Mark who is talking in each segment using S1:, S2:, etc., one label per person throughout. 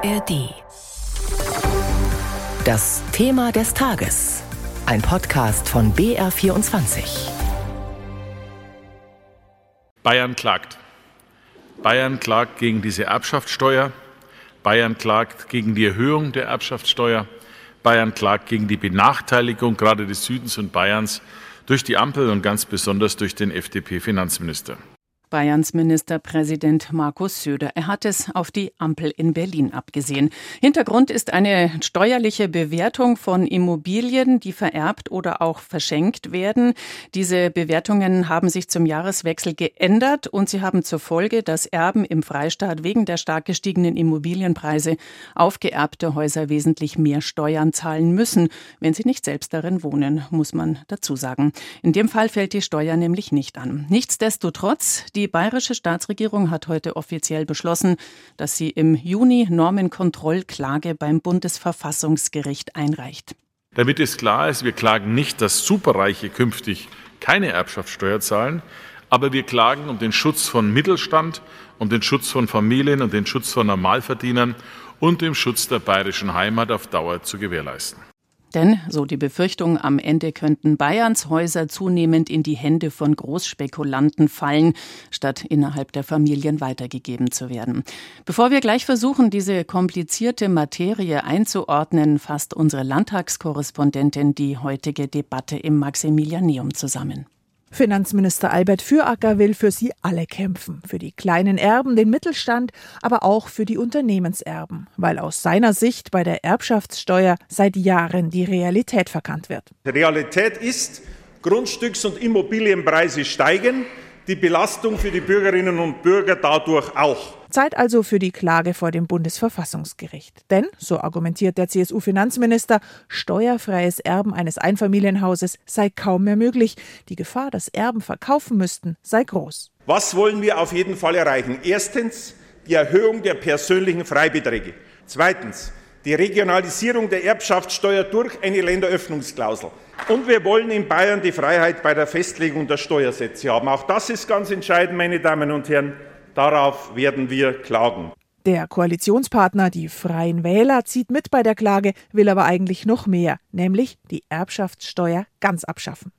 S1: ARD. Das Thema des Tages. Ein Podcast von BR24.
S2: Bayern klagt. Bayern klagt gegen diese Erbschaftssteuer. Bayern klagt gegen die Erhöhung der Erbschaftssteuer. Bayern klagt gegen die Benachteiligung gerade des Südens und Bayerns durch die Ampel und ganz besonders durch den FDP-Finanzminister.
S3: Bayerns Ministerpräsident Markus Söder. Er hat es auf die Ampel in Berlin abgesehen. Hintergrund ist eine steuerliche Bewertung von Immobilien, die vererbt oder auch verschenkt werden. Diese Bewertungen haben sich zum Jahreswechsel geändert und sie haben zur Folge, dass Erben im Freistaat wegen der stark gestiegenen Immobilienpreise auf geerbte Häuser wesentlich mehr Steuern zahlen müssen, wenn sie nicht selbst darin wohnen, muss man dazu sagen. In dem Fall fällt die Steuer nämlich nicht an. Nichtsdestotrotz, die bayerische Staatsregierung hat heute offiziell beschlossen, dass sie im Juni Normenkontrollklage beim Bundesverfassungsgericht einreicht.
S2: Damit es klar ist, wir klagen nicht, dass Superreiche künftig keine Erbschaftssteuer zahlen, aber wir klagen um den Schutz von Mittelstand, um den Schutz von Familien und den Schutz von Normalverdienern und dem Schutz der bayerischen Heimat auf Dauer zu gewährleisten.
S3: Denn, so die Befürchtung, am Ende könnten Bayerns Häuser zunehmend in die Hände von Großspekulanten fallen, statt innerhalb der Familien weitergegeben zu werden. Bevor wir gleich versuchen, diese komplizierte Materie einzuordnen, fasst unsere Landtagskorrespondentin die heutige Debatte im Maximilianeum zusammen.
S4: Finanzminister Albert Füracker will für sie alle kämpfen, für die kleinen Erben, den Mittelstand, aber auch für die Unternehmenserben, weil aus seiner Sicht bei der Erbschaftssteuer seit Jahren die Realität verkannt wird.
S5: Realität ist, Grundstücks- und Immobilienpreise steigen, die Belastung für die Bürgerinnen und Bürger dadurch auch.
S4: Zeit also für die Klage vor dem Bundesverfassungsgericht. Denn, so argumentiert der CSU-Finanzminister, steuerfreies Erben eines Einfamilienhauses sei kaum mehr möglich. Die Gefahr, dass Erben verkaufen müssten, sei groß.
S5: Was wollen wir auf jeden Fall erreichen? Erstens die Erhöhung der persönlichen Freibeträge. Zweitens die Regionalisierung der Erbschaftssteuer durch eine Länderöffnungsklausel. Und wir wollen in Bayern die Freiheit bei der Festlegung der Steuersätze haben. Auch das ist ganz entscheidend, meine Damen und Herren. Darauf werden wir klagen.
S4: Der Koalitionspartner, die Freien Wähler, zieht mit bei der Klage, will aber eigentlich noch mehr, nämlich die Erbschaftssteuer ganz abschaffen.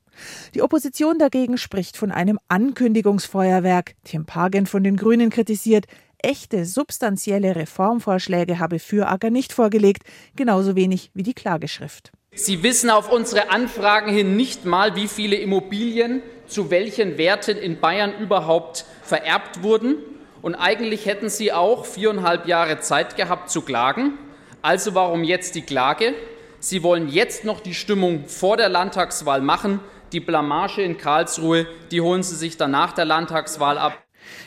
S4: Die Opposition dagegen spricht von einem Ankündigungsfeuerwerk. Tim Pagen von den Grünen kritisiert, echte substanzielle Reformvorschläge habe Füracker nicht vorgelegt, genauso wenig wie die Klageschrift.
S6: Sie wissen auf unsere Anfragen hin nicht mal, wie viele Immobilien zu welchen Werten in Bayern überhaupt vererbt wurden. Und eigentlich hätten Sie auch viereinhalb Jahre Zeit gehabt zu klagen. Also warum jetzt die Klage? Sie wollen jetzt noch die Stimmung vor der Landtagswahl machen. Die Blamage in Karlsruhe, die holen Sie sich dann nach der Landtagswahl ab.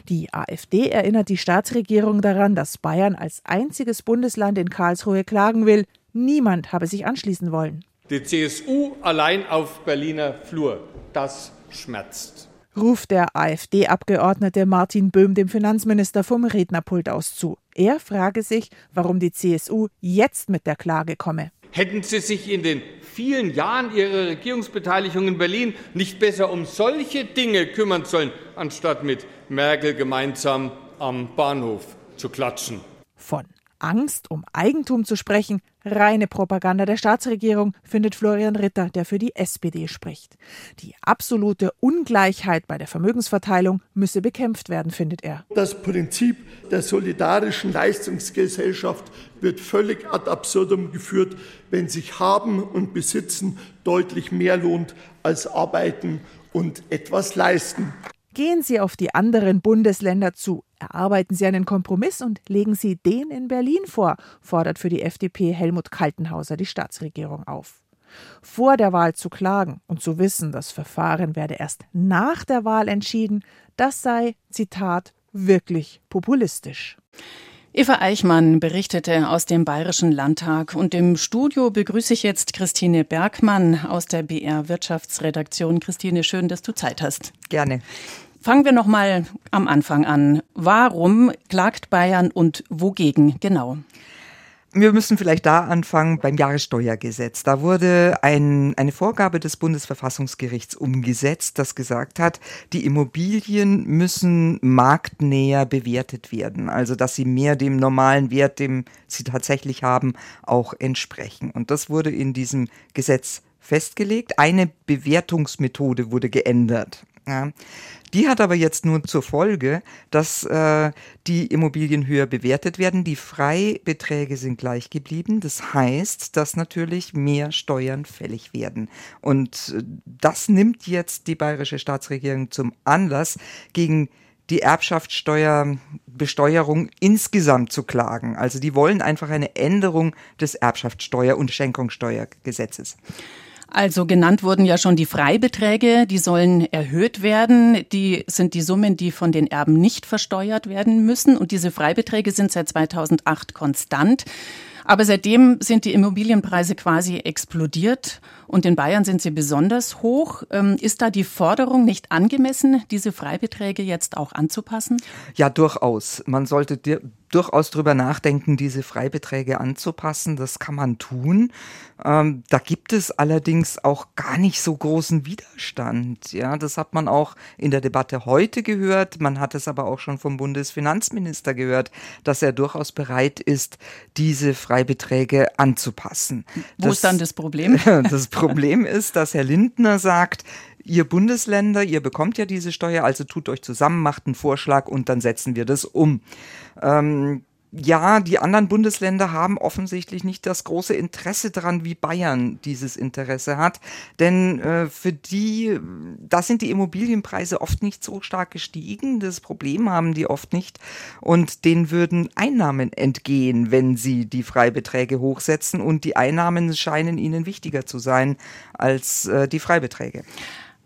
S4: Die AfD erinnert die Staatsregierung daran, dass Bayern als einziges Bundesland in Karlsruhe klagen will. Niemand habe sich anschließen wollen.
S7: Die CSU allein auf Berliner Flur. Das schmerzt.
S4: Ruft der AfD-Abgeordnete Martin Böhm dem Finanzminister vom Rednerpult aus zu. Er frage sich, warum die CSU jetzt mit der Klage komme.
S7: Hätten Sie sich in den vielen Jahren Ihrer Regierungsbeteiligung in Berlin nicht besser um solche Dinge kümmern sollen, anstatt mit Merkel gemeinsam am Bahnhof zu klatschen?
S4: Von Angst um Eigentum zu sprechen, reine Propaganda der Staatsregierung, findet Florian Ritter, der für die SPD spricht. Die absolute Ungleichheit bei der Vermögensverteilung müsse bekämpft werden, findet er.
S8: Das Prinzip der solidarischen Leistungsgesellschaft wird völlig ad absurdum geführt, wenn sich Haben und Besitzen deutlich mehr lohnt als Arbeiten und etwas leisten.
S4: Gehen Sie auf die anderen Bundesländer zu, erarbeiten Sie einen Kompromiss und legen Sie den in Berlin vor, fordert für die FDP Helmut Kaltenhauser die Staatsregierung auf. Vor der Wahl zu klagen und zu wissen, das Verfahren werde erst nach der Wahl entschieden, das sei, Zitat, wirklich populistisch.
S3: Eva Eichmann berichtete aus dem Bayerischen Landtag und im Studio begrüße ich jetzt Christine Bergmann aus der BR Wirtschaftsredaktion. Christine, schön, dass du Zeit hast.
S9: Gerne.
S3: Fangen wir noch mal am Anfang an. Warum klagt Bayern und wogegen genau?
S9: Wir müssen vielleicht da anfangen beim Jahressteuergesetz. Da wurde ein, eine Vorgabe des Bundesverfassungsgerichts umgesetzt, das gesagt hat, die Immobilien müssen marktnäher bewertet werden. Also, dass sie mehr dem normalen Wert, dem sie tatsächlich haben, auch entsprechen. Und das wurde in diesem Gesetz festgelegt. Eine Bewertungsmethode wurde geändert. Ja. Die hat aber jetzt nur zur Folge, dass äh, die Immobilien höher bewertet werden. Die Freibeträge sind gleich geblieben. Das heißt, dass natürlich mehr Steuern fällig werden. Und äh, das nimmt jetzt die bayerische Staatsregierung zum Anlass, gegen die Erbschaftssteuerbesteuerung insgesamt zu klagen. Also die wollen einfach eine Änderung des Erbschaftssteuer- und Schenkungssteuergesetzes.
S3: Also genannt wurden ja schon die Freibeträge, die sollen erhöht werden. Die sind die Summen, die von den Erben nicht versteuert werden müssen. Und diese Freibeträge sind seit 2008 konstant. Aber seitdem sind die Immobilienpreise quasi explodiert und in Bayern sind sie besonders hoch. Ähm, ist da die Forderung nicht angemessen, diese Freibeträge jetzt auch anzupassen?
S9: Ja, durchaus. Man sollte durchaus darüber nachdenken, diese Freibeträge anzupassen. Das kann man tun. Ähm, da gibt es allerdings auch gar nicht so großen Widerstand. Ja, das hat man auch in der Debatte heute gehört. Man hat es aber auch schon vom Bundesfinanzminister gehört, dass er durchaus bereit ist, diese Freibeträge anzupassen.
S3: Wo das, ist dann das Problem?
S9: Das Problem ist, dass Herr Lindner sagt, ihr Bundesländer, ihr bekommt ja diese Steuer, also tut euch zusammen, macht einen Vorschlag und dann setzen wir das um. Ähm, ja, die anderen Bundesländer haben offensichtlich nicht das große Interesse daran, wie Bayern dieses Interesse hat. Denn äh, für die, da sind die Immobilienpreise oft nicht so stark gestiegen. Das Problem haben die oft nicht. Und denen würden Einnahmen entgehen, wenn sie die Freibeträge hochsetzen. Und die Einnahmen scheinen ihnen wichtiger zu sein als äh, die Freibeträge.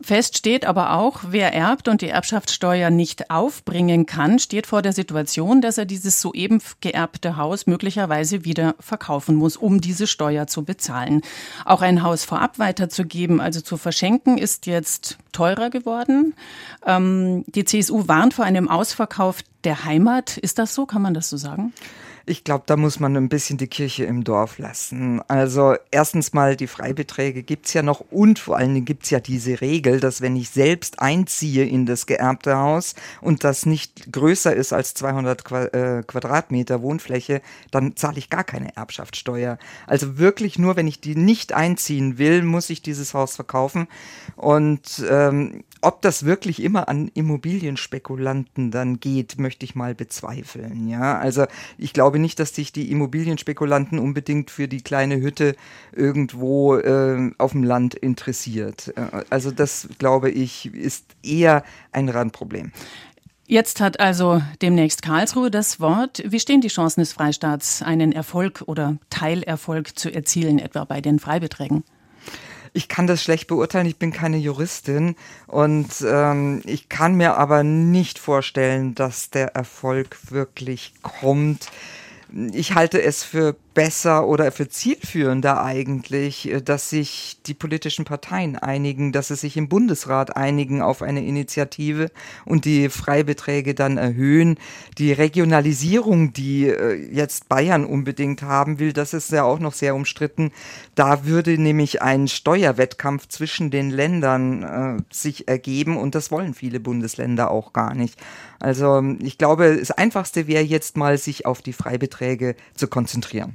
S3: Fest steht aber auch, wer erbt und die Erbschaftssteuer nicht aufbringen kann, steht vor der Situation, dass er dieses soeben geerbte Haus möglicherweise wieder verkaufen muss, um diese Steuer zu bezahlen. Auch ein Haus vorab weiterzugeben, also zu verschenken, ist jetzt teurer geworden. Ähm, die CSU warnt vor einem Ausverkauf der Heimat. Ist das so? Kann man das so sagen?
S9: Ich glaube, da muss man ein bisschen die Kirche im Dorf lassen. Also erstens mal, die Freibeträge gibt's ja noch und vor allen Dingen gibt's ja diese Regel, dass wenn ich selbst einziehe in das geerbte Haus und das nicht größer ist als 200 äh, Quadratmeter Wohnfläche, dann zahle ich gar keine Erbschaftssteuer. Also wirklich nur, wenn ich die nicht einziehen will, muss ich dieses Haus verkaufen. Und ähm, ob das wirklich immer an Immobilienspekulanten dann geht, möchte ich mal bezweifeln. Ja, also ich glaube nicht, dass sich die Immobilienspekulanten unbedingt für die kleine Hütte irgendwo äh, auf dem Land interessiert. Äh, also das glaube ich ist eher ein Randproblem.
S3: Jetzt hat also demnächst Karlsruhe das Wort. Wie stehen die Chancen des Freistaats, einen Erfolg oder Teilerfolg zu erzielen, etwa bei den Freibeträgen?
S9: Ich kann das schlecht beurteilen, ich bin keine Juristin und ähm, ich kann mir aber nicht vorstellen, dass der Erfolg wirklich kommt. Ich halte es für besser oder für zielführender eigentlich, äh, dass sich die politischen Parteien einigen, dass sie sich im Bundesrat einigen auf eine Initiative und die Freibeträge dann erhöhen. Die Regionalisierung, die äh, jetzt Bayern unbedingt haben will, das ist ja auch noch sehr umstritten. Da würde nämlich ein Steuerwettkampf zwischen den Ländern äh, sich ergeben und das wollen viele Bundesländer auch gar nicht. Also ich glaube, das Einfachste wäre jetzt mal, sich auf die Freibeträge zu konzentrieren.